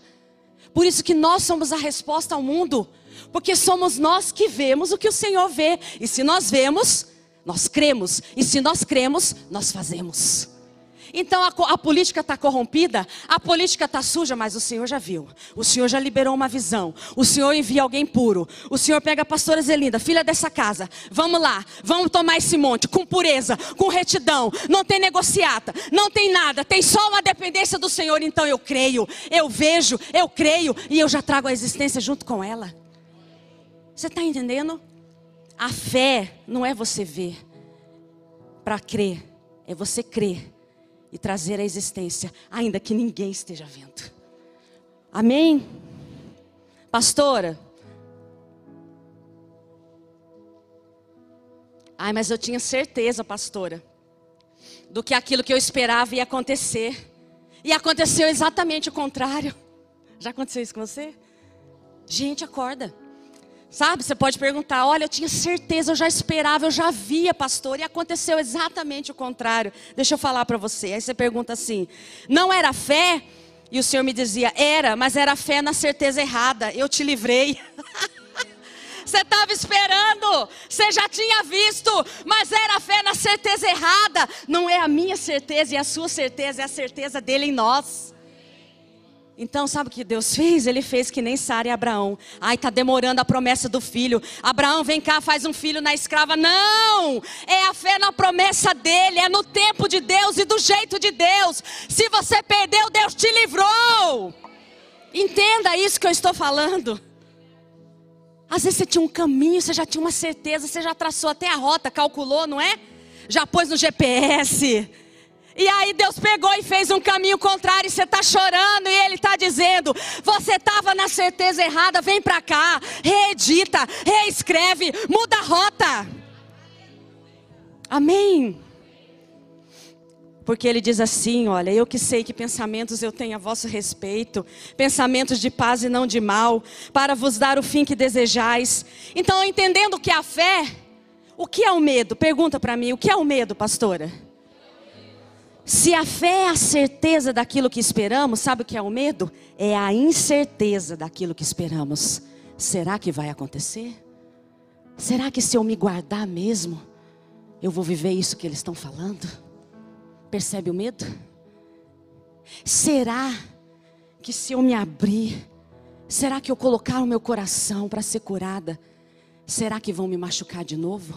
Por isso que nós somos a resposta ao mundo. Porque somos nós que vemos o que o Senhor vê. E se nós vemos, nós cremos. E se nós cremos, nós fazemos. Então a, a política está corrompida, a política está suja, mas o Senhor já viu. O Senhor já liberou uma visão. O Senhor envia alguém puro. O Senhor pega a pastora Zelinda, filha dessa casa. Vamos lá, vamos tomar esse monte com pureza, com retidão. Não tem negociata, não tem nada, tem só uma dependência do Senhor. Então eu creio, eu vejo, eu creio e eu já trago a existência junto com ela. Você está entendendo? A fé não é você ver para crer, é você crer e trazer a existência, ainda que ninguém esteja vendo. Amém? Pastora. Ai, mas eu tinha certeza, pastora, do que aquilo que eu esperava ia acontecer. E aconteceu exatamente o contrário. Já aconteceu isso com você? Gente, acorda. Sabe, você pode perguntar: olha, eu tinha certeza, eu já esperava, eu já via, pastor, e aconteceu exatamente o contrário. Deixa eu falar para você. Aí você pergunta assim: não era fé? E o Senhor me dizia: era, mas era fé na certeza errada. Eu te livrei. <laughs> Você estava esperando, você já tinha visto, mas era fé na certeza errada. Não é a minha certeza e a sua certeza, é a certeza dele em nós. Então, sabe o que Deus fez? Ele fez que nem Sara e Abraão. Ai, está demorando a promessa do filho. Abraão, vem cá, faz um filho na escrava. Não! É a fé na promessa dele, é no tempo de Deus e do jeito de Deus. Se você perdeu, Deus te livrou. Entenda isso que eu estou falando. Às vezes você tinha um caminho, você já tinha uma certeza, você já traçou até a rota, calculou, não é? Já pôs no GPS e aí Deus pegou e fez um caminho contrário e você está chorando e Ele está dizendo: você estava na certeza errada, vem para cá, reedita, reescreve, muda a rota. Amém. Porque ele diz assim: Olha, eu que sei que pensamentos eu tenho a vosso respeito, pensamentos de paz e não de mal, para vos dar o fim que desejais. Então, entendendo que a fé, o que é o medo? Pergunta para mim: o que é o medo, pastora? Se a fé é a certeza daquilo que esperamos, sabe o que é o medo? É a incerteza daquilo que esperamos. Será que vai acontecer? Será que se eu me guardar mesmo, eu vou viver isso que eles estão falando? Percebe o medo? Será que se eu me abrir, será que eu colocar o meu coração para ser curada, será que vão me machucar de novo?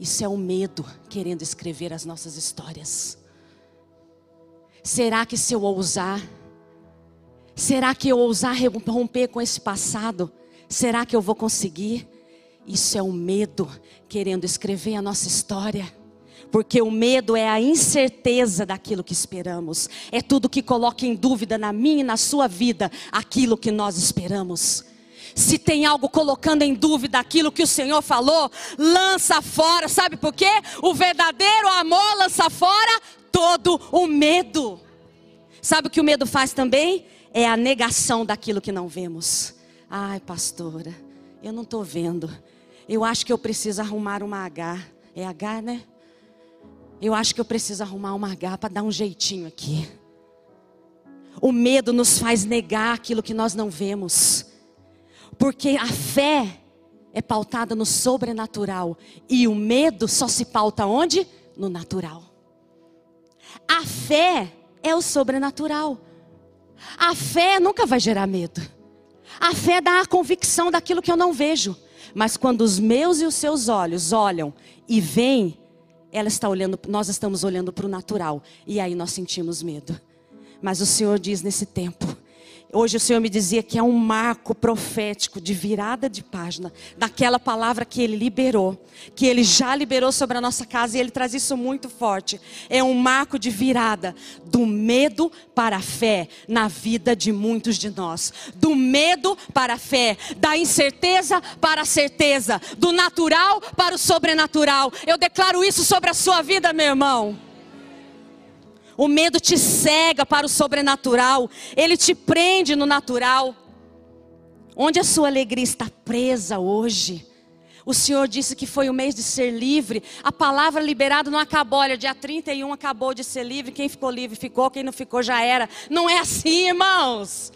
Isso é o medo querendo escrever as nossas histórias. Será que se eu ousar, será que eu ousar romper com esse passado, será que eu vou conseguir? Isso é o medo querendo escrever a nossa história. Porque o medo é a incerteza daquilo que esperamos, é tudo que coloca em dúvida na minha e na sua vida aquilo que nós esperamos. Se tem algo colocando em dúvida aquilo que o Senhor falou, lança fora, sabe por quê? O verdadeiro amor lança fora todo o medo. Sabe o que o medo faz também? É a negação daquilo que não vemos. Ai, pastora, eu não estou vendo. Eu acho que eu preciso arrumar uma H. É H, né? Eu acho que eu preciso arrumar uma H para dar um jeitinho aqui. O medo nos faz negar aquilo que nós não vemos. Porque a fé é pautada no sobrenatural. E o medo só se pauta onde? No natural. A fé é o sobrenatural. A fé nunca vai gerar medo. A fé dá a convicção daquilo que eu não vejo. Mas quando os meus e os seus olhos olham e veem, ela está olhando, nós estamos olhando para o natural. E aí nós sentimos medo. Mas o Senhor diz nesse tempo: Hoje o Senhor me dizia que é um marco profético de virada de página daquela palavra que Ele liberou, que Ele já liberou sobre a nossa casa e Ele traz isso muito forte. É um marco de virada do medo para a fé na vida de muitos de nós, do medo para a fé, da incerteza para a certeza, do natural para o sobrenatural. Eu declaro isso sobre a sua vida, meu irmão. O medo te cega para o sobrenatural, ele te prende no natural. Onde a sua alegria está presa hoje? O Senhor disse que foi o mês de ser livre. A palavra liberada não acabou. Olha, dia 31 acabou de ser livre. Quem ficou livre ficou, quem não ficou já era. Não é assim, irmãos.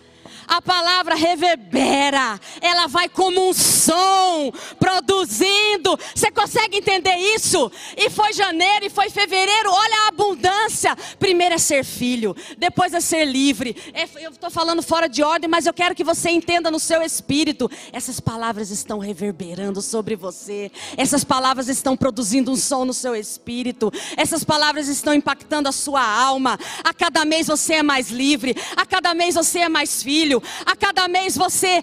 A palavra reverbera, ela vai como um som, produzindo. Você consegue entender isso? E foi janeiro, e foi fevereiro. Olha a abundância. Primeiro é ser filho, depois é ser livre. É, eu estou falando fora de ordem, mas eu quero que você entenda no seu espírito. Essas palavras estão reverberando sobre você. Essas palavras estão produzindo um som no seu espírito. Essas palavras estão impactando a sua alma. A cada mês você é mais livre. A cada mês você é mais filho a cada mês você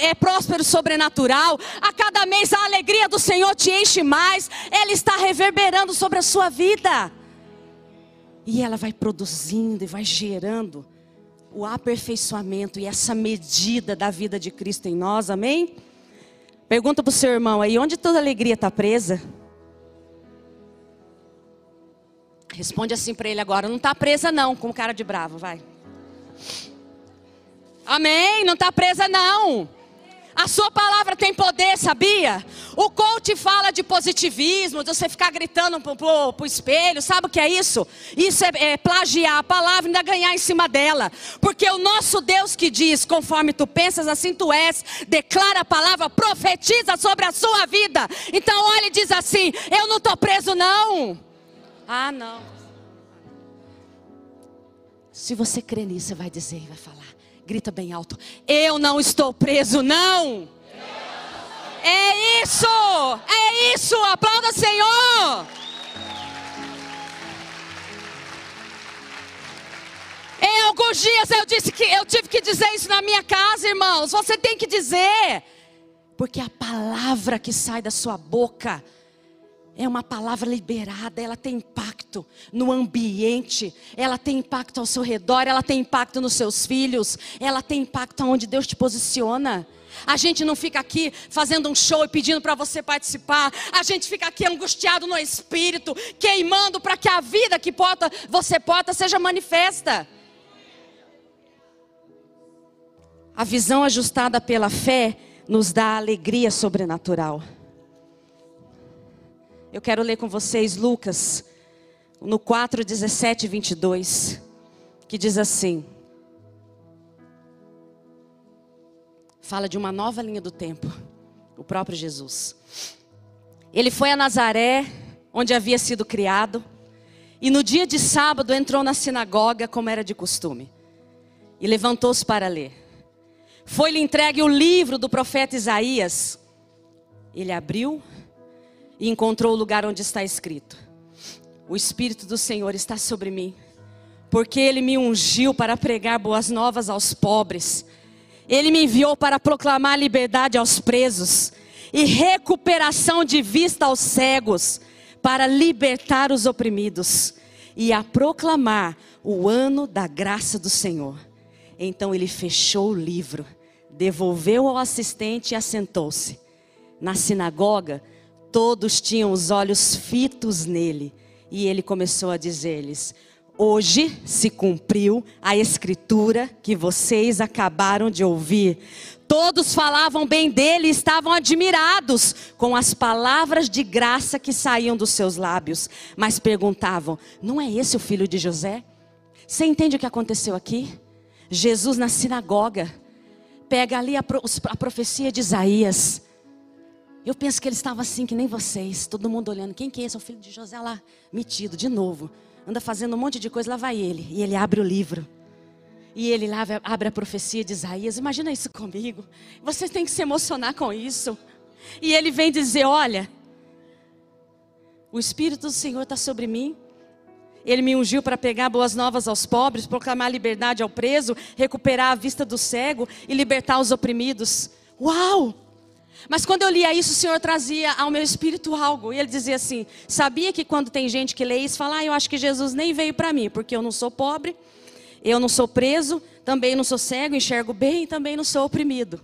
é próspero sobrenatural, a cada mês a alegria do Senhor te enche mais, Ele está reverberando sobre a sua vida. E ela vai produzindo e vai gerando o aperfeiçoamento e essa medida da vida de Cristo em nós, amém? Pergunta para o seu irmão aí, onde toda alegria está presa? Responde assim para ele agora, não está presa não, com cara de bravo, vai. Amém? Não está presa, não. A sua palavra tem poder, sabia? O coach fala de positivismo, de você ficar gritando pro, pro espelho, sabe o que é isso? Isso é, é, plagiar a palavra e ainda ganhar em cima dela. Porque o nosso Deus que diz, conforme tu pensas, assim tu és, declara a palavra, profetiza sobre a sua vida. Então olha e diz assim: Eu não estou preso, não. Ah, não. Se você crê nisso, você vai dizer e vai falar. Grita bem alto. Eu não estou preso, não. É isso! É isso! Aplauda, Senhor! Em alguns dias eu disse que eu tive que dizer isso na minha casa, irmãos. Você tem que dizer, porque a palavra que sai da sua boca é uma palavra liberada, ela tem impacto no ambiente, ela tem impacto ao seu redor, ela tem impacto nos seus filhos, ela tem impacto aonde Deus te posiciona. A gente não fica aqui fazendo um show e pedindo para você participar. A gente fica aqui angustiado no espírito, queimando para que a vida que porta, você porta seja manifesta. A visão ajustada pela fé nos dá alegria sobrenatural. Eu quero ler com vocês Lucas, no 4, 17 e 22, que diz assim: fala de uma nova linha do tempo, o próprio Jesus. Ele foi a Nazaré, onde havia sido criado, e no dia de sábado entrou na sinagoga, como era de costume, e levantou-se para ler. Foi-lhe entregue o livro do profeta Isaías. Ele abriu e encontrou o lugar onde está escrito: O Espírito do Senhor está sobre mim, porque ele me ungiu para pregar boas novas aos pobres. Ele me enviou para proclamar liberdade aos presos e recuperação de vista aos cegos, para libertar os oprimidos e a proclamar o ano da graça do Senhor. Então ele fechou o livro, devolveu ao assistente e assentou-se. Na sinagoga, Todos tinham os olhos fitos nele. E ele começou a dizer-lhes: Hoje se cumpriu a escritura que vocês acabaram de ouvir. Todos falavam bem dele e estavam admirados com as palavras de graça que saíam dos seus lábios. Mas perguntavam: Não é esse o filho de José? Você entende o que aconteceu aqui? Jesus na sinagoga pega ali a, profecia de Isaías eu penso que ele estava assim, que nem vocês, todo mundo olhando. Quem que é esse? É o filho de José lá, metido, de novo. Anda fazendo um monte de coisa, lá vai ele. E ele abre o livro. E ele lá abre a profecia de Isaías. Imagina isso comigo. Você tem que se emocionar com isso. E ele vem dizer: Olha, o Espírito do Senhor está sobre mim. Ele me ungiu para pegar boas novas aos pobres, proclamar liberdade ao preso, recuperar a vista do cego e libertar os oprimidos. Uau! Mas quando eu lia isso, o Senhor trazia ao meu espírito algo. E ele dizia assim: Sabia que quando tem gente que lê isso, fala, ah, eu acho que Jesus nem veio para mim, porque eu não sou pobre, eu não sou preso, também não sou cego, enxergo bem também não sou oprimido.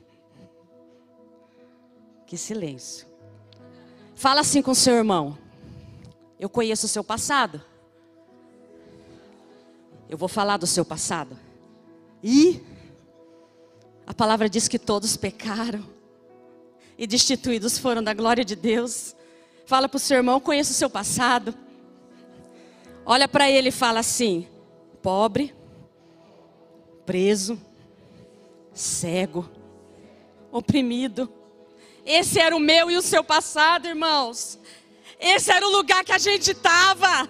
Que silêncio. Fala assim com o seu irmão: Eu conheço o seu passado. Eu vou falar do seu passado. E a palavra diz que todos pecaram e destituídos foram da glória de Deus. Fala para o seu irmão, conheça o seu passado. Olha para ele e fala assim: pobre, preso, cego, oprimido. Esse era o meu e o seu passado, irmãos. Esse era o lugar que a gente estava.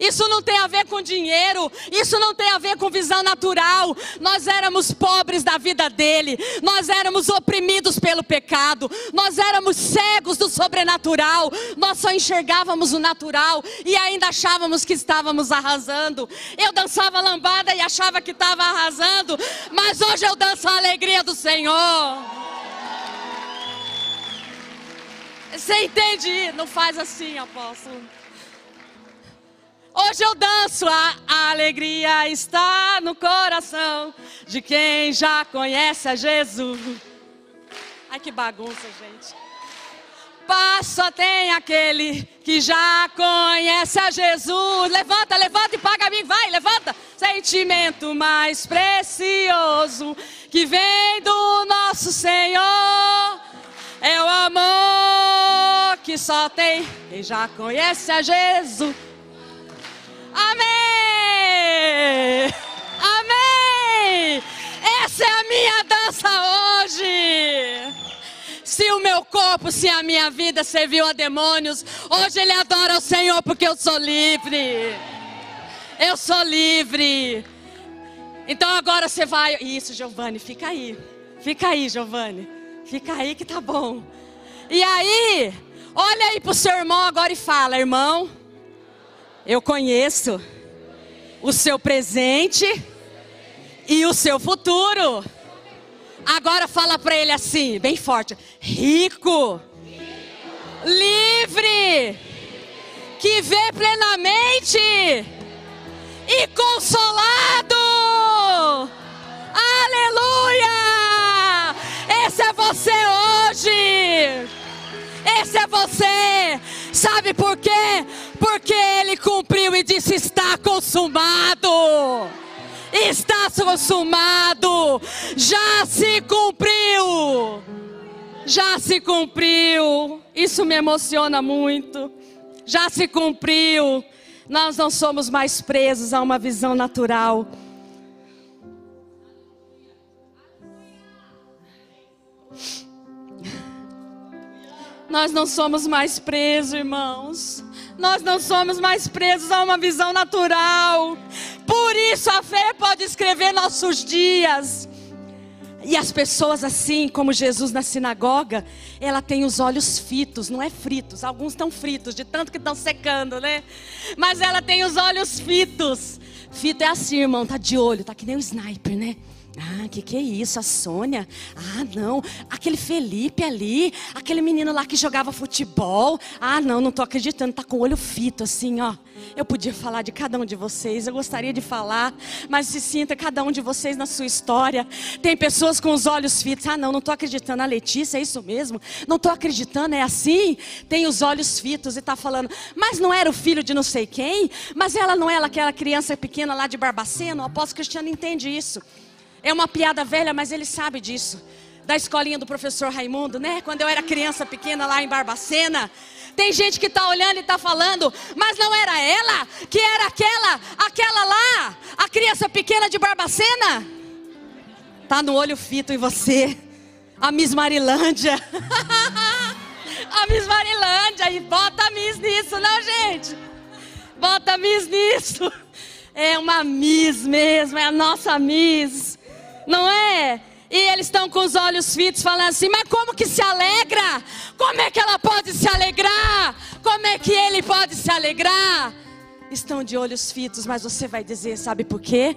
Isso não tem a ver com dinheiro, isso não tem a ver com visão natural. Nós éramos pobres da vida dele, nós éramos oprimidos pelo pecado, nós éramos cegos do sobrenatural, nós só enxergávamos o natural e ainda achávamos que estávamos arrasando. Eu dançava lambada e achava que estava arrasando, mas hoje eu danço a alegria do Senhor. Você entende? Não faz assim, apóstolo. Hoje eu danço, a, alegria está no coração de quem já conhece a Jesus. Ai que bagunça, gente. Paz só tem aquele que já conhece a Jesus. Levanta, levanta e paga a mim, vai, levanta. Sentimento mais precioso que vem do nosso Senhor é o amor que só tem quem já conhece a Jesus. Amém! Amém! Essa é a minha dança hoje. Se o meu corpo, se a minha vida serviu a demônios, hoje ele adora o Senhor porque eu sou livre. Eu sou livre. Então agora você vai. Isso, Giovanni, fica aí. Fica aí, Giovanni. Fica aí que tá bom. E aí, olha aí pro seu irmão agora e fala, irmão. Eu conheço o seu presente e o seu futuro. Agora fala para ele assim, bem forte: rico, livre, que vê plenamente e consolado. Aleluia! Esse é você hoje. Esse é você. Sabe por quê? Porque ele cumpriu e disse: está consumado. Está consumado. Já se cumpriu. Já se cumpriu. Isso me emociona muito. Já se cumpriu. Nós não somos mais presos a uma visão natural. Nós não somos mais presos, irmãos. Nós não somos mais presos a uma visão natural. Por isso a fé pode escrever nossos dias. E as pessoas assim, como Jesus na sinagoga, ela tem os olhos fitos, não é fritos. Alguns estão fritos, de tanto que estão secando, né? Mas ela tem os olhos fitos. Fito é assim, irmão, tá de olho, tá que nem um sniper, né? Ah, que que é isso? A Sônia? Ah, não. Aquele Felipe ali, aquele menino lá que jogava futebol. Ah, não, não tô acreditando. Tá com o olho fito assim, ó. Eu podia falar de cada um de vocês, eu gostaria de falar, mas se sinta cada um de vocês na sua história. Tem pessoas com os olhos fitos. Ah, não, não tô acreditando. A Letícia, é isso mesmo? Não tô acreditando, é assim? Tem os olhos fitos e tá falando, mas não era o filho de não sei quem? Mas ela não era aquela criança pequena lá de Barbacena? O apóstolo Cristiano entende isso. É uma piada velha, mas ele sabe disso. Da escolinha do professor Raimundo, né? Quando eu era criança pequena lá em Barbacena. Tem gente que está olhando e está falando, mas não era ela, que era aquela, aquela lá, a criança pequena de Barbacena. Tá no olho fito em você, a Miss Marilândia. <laughs> a Miss Marilândia, e bota a Miss nisso, não, gente? Bota a Miss nisso. É uma Miss mesmo, é a nossa Miss não é? E eles estão com os olhos fitos, falando assim: mas como que se alegra? Como é que ela pode se alegrar? Como é que ele pode se alegrar? Estão de olhos fitos, mas você vai dizer: sabe por quê?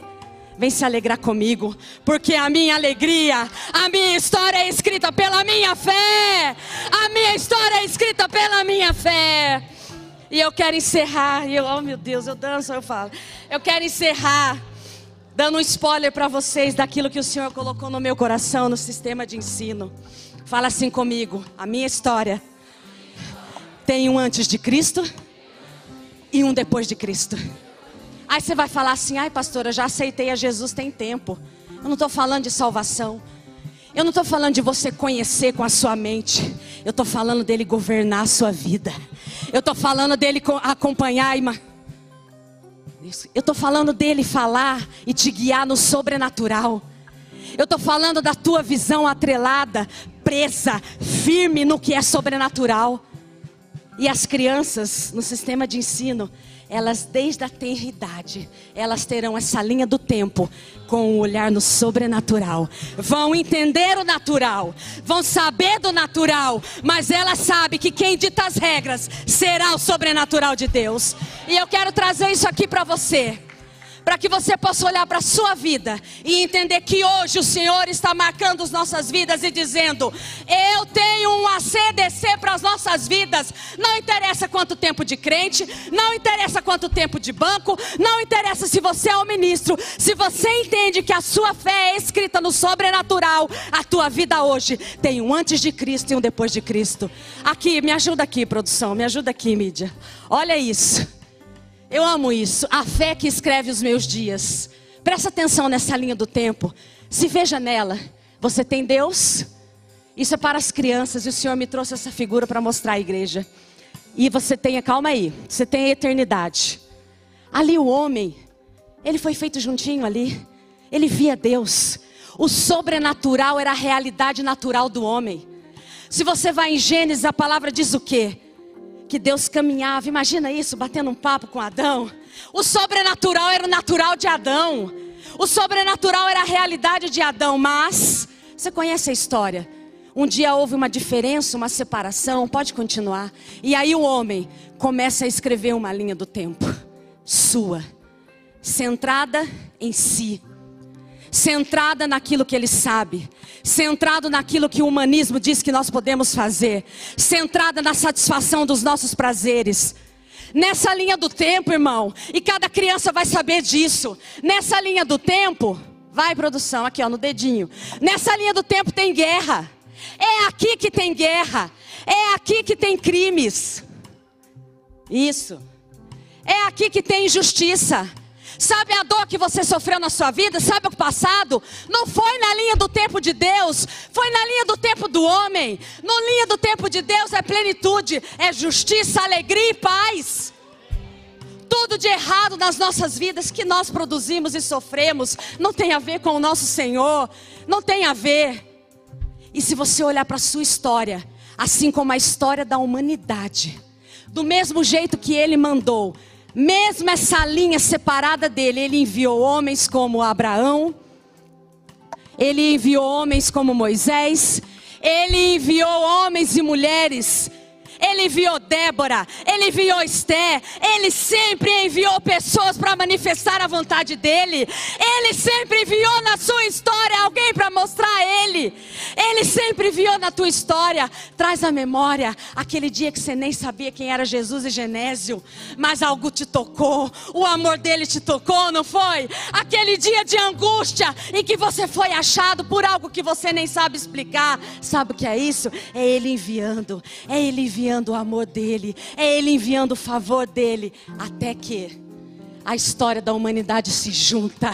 Vem se alegrar comigo, porque a minha alegria, a minha história é escrita pela minha fé. A minha história é escrita pela minha fé. E eu quero encerrar, e eu, oh meu Deus, eu danço, eu falo. Eu quero encerrar dando um spoiler para vocês daquilo que o Senhor colocou no meu coração no sistema de ensino. Fala assim comigo: a minha história tem um antes de Cristo e um depois de Cristo. Aí você vai falar assim: ai, pastora, já aceitei a Jesus tem tempo. Eu não estou falando de salvação. Eu não estou falando de você conhecer com a sua mente. Eu estou falando dele governar a sua vida. Eu estou falando dele acompanhar. Eu estou falando dele falar e te guiar no sobrenatural. Eu estou falando da tua visão atrelada, presa, firme no que é sobrenatural. E as crianças no sistema de ensino, elas desde a tenra idade, elas terão essa linha do tempo com o um olhar no sobrenatural. Vão entender o natural, vão saber do natural, mas elas sabem que quem dita as regras será o sobrenatural de Deus. E eu quero trazer isso aqui para você para que você possa olhar para a sua vida e entender que hoje o Senhor está marcando as nossas vidas e dizendo: Eu tenho um ACDC para as nossas vidas. Não interessa quanto tempo de crente, não interessa quanto tempo de banco, não interessa se você é um ministro, se você entende que a sua fé é escrita no sobrenatural, a tua vida hoje tem um antes de Cristo e um depois de Cristo. Aqui, me ajuda aqui, produção, me ajuda aqui, mídia. Olha isso. Eu amo isso. A fé que escreve os meus dias. Presta atenção nessa linha do tempo. Se veja nela. Você tem Deus. Isso é para as crianças. E o Senhor me trouxe essa figura para mostrar à igreja. E você tem, calma aí. Você tem a eternidade. Ali o homem, ele foi feito juntinho ali. Ele via Deus. O sobrenatural era a realidade natural do homem. Se você vai em Gênesis, a palavra diz o quê? que Deus caminhava, imagina isso, batendo um papo com Adão. O sobrenatural era o natural de Adão. O sobrenatural era a realidade de Adão, mas você conhece a história. Um dia houve uma diferença, uma separação, pode continuar. E aí o homem começa a escrever uma linha do tempo, sua, centrada em si centrada naquilo que ele sabe, centrado naquilo que o humanismo diz que nós podemos fazer, centrada na satisfação dos nossos prazeres. Nessa linha do tempo, irmão, e cada criança vai saber disso. Nessa linha do tempo, vai produção, aqui ó, no dedinho. Nessa linha do tempo tem guerra. É aqui que tem guerra. É aqui que tem crimes. Isso. É aqui que tem injustiça. Sabe a dor que você sofreu na sua vida? Sabe o passado? Não foi na linha do tempo de Deus, foi na linha do tempo do homem. Na linha do tempo de Deus é plenitude, é justiça, alegria e paz. Tudo de errado nas nossas vidas que nós produzimos e sofremos não tem a ver com o nosso Senhor, não tem a ver. E se você olhar para a sua história, assim como a história da humanidade, do mesmo jeito que ele mandou mesmo essa linha separada dele, ele enviou homens como Abraão, ele enviou homens como Moisés, ele enviou homens e mulheres ele enviou Débora, ele enviou Esté, ele sempre enviou pessoas para manifestar a vontade dele. Ele sempre enviou na sua história alguém para mostrar a ele. Ele sempre enviou na tua história. Traz a memória aquele dia que você nem sabia quem era Jesus e Genésio, mas algo te tocou, o amor dele te tocou, não foi? Aquele dia de angústia em que você foi achado por algo que você nem sabe explicar. Sabe o que é isso? É ele enviando, é ele enviando enviando o amor dele, é Ele enviando o favor dele, até que a história da humanidade se junta.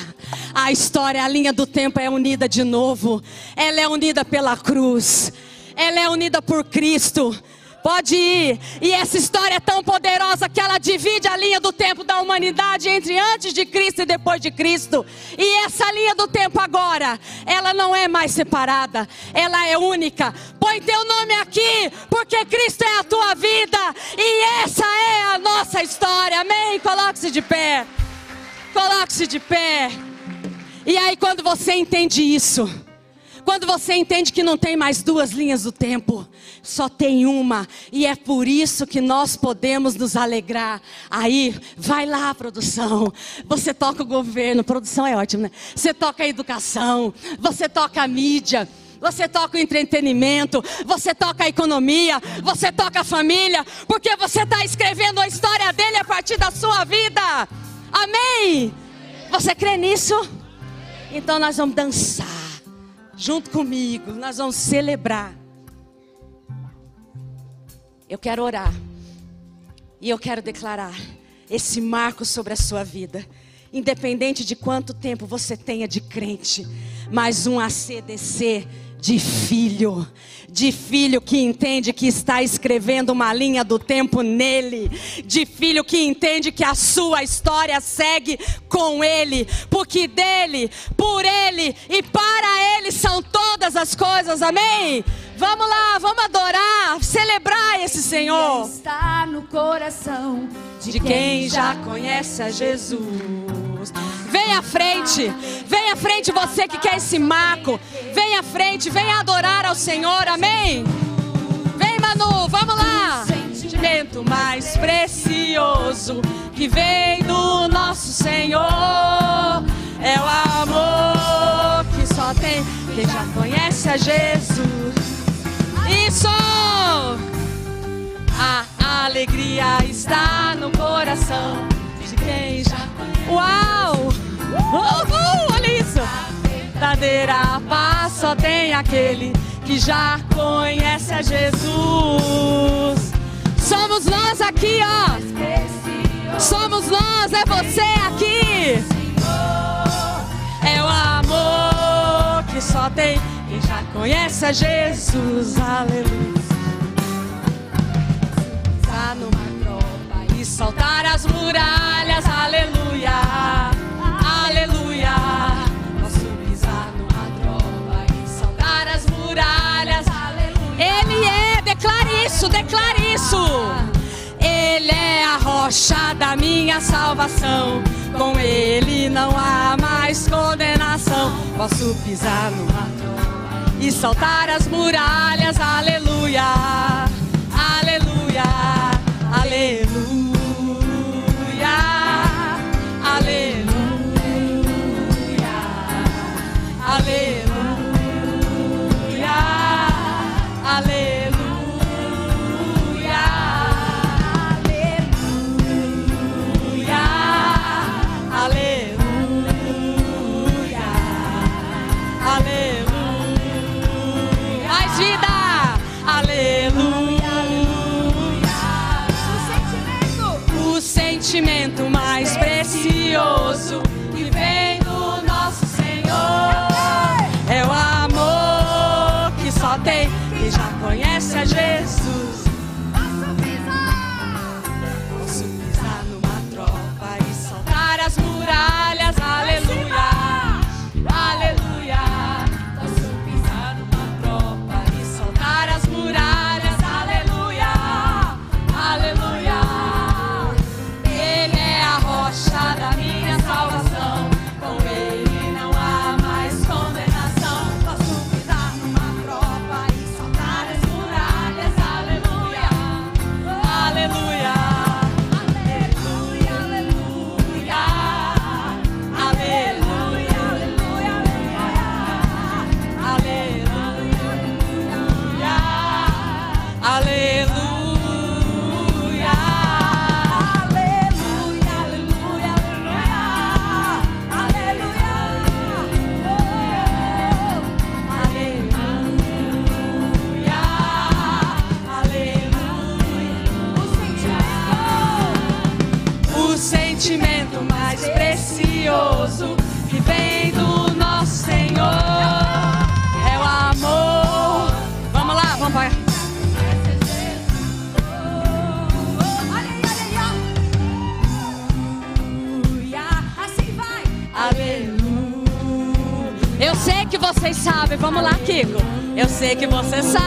A história, a linha do tempo é unida de novo. Ela é unida pela cruz. Ela é unida por Cristo. Pode ir. E essa história é tão poderosa que ela divide a linha do tempo da humanidade entre antes de Cristo e depois de Cristo. E essa linha do tempo agora, ela não é mais separada, ela é única. Põe teu nome aqui, porque Cristo é a tua vida e essa é a nossa história. Amém? Coloque-se de pé. Coloque-se de pé. E aí quando você entende isso, quando você entende que não tem mais duas linhas do tempo, só tem uma, e é por isso que nós podemos nos alegrar. Aí, vai lá, produção. Você toca o governo, produção é ótimo, né? Você toca a educação, você toca a mídia. Você toca o entretenimento, você toca a economia, você toca a família, porque você está escrevendo a história dele a partir da sua vida. Amém? Você crê nisso? Então nós vamos dançar junto comigo, nós vamos celebrar. Eu quero orar. E eu quero declarar esse marco sobre a sua vida. independente de quanto tempo você tenha de crente, mas um ACDC de filho, de filho que entende que está escrevendo uma linha do tempo nele, de filho que entende que a sua história segue com ele, porque dele, por ele e para ele são todas as coisas, amém? Vamos lá, vamos adorar, celebrar esse Senhor. Está no coração de quem já conhece a Jesus. Vem à frente, vem à frente você que quer esse marco. Vem à frente, vem adorar ao Senhor, amém? Vem, Manu, vamos lá. Sentimento mais precioso que vem do nosso Senhor é o amor que só tem quem já conhece a Jesus. Isso! A alegria está no coração de quem já conhece. Uau! Uhul, olha isso! Verdadeira paz só tem aquele que já conhece a Jesus. Somos nós aqui, ó. Somos nós, é você aqui. É o amor que só tem quem já conhece a Jesus. Aleluia. Pisar numa tropa e saltar as muralhas. Aleluia. Aleluia. Posso pisar numa tropa e saltar as muralhas. Aleluia. Ele é, declare isso, declare isso. Ele é a rocha da minha salvação. Com ele não há mais condenação. Posso pisar numa tropa e saltar as muralhas. Aleluia. Aleluia. Aleluia. Precioso você.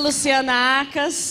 Luciana Acas.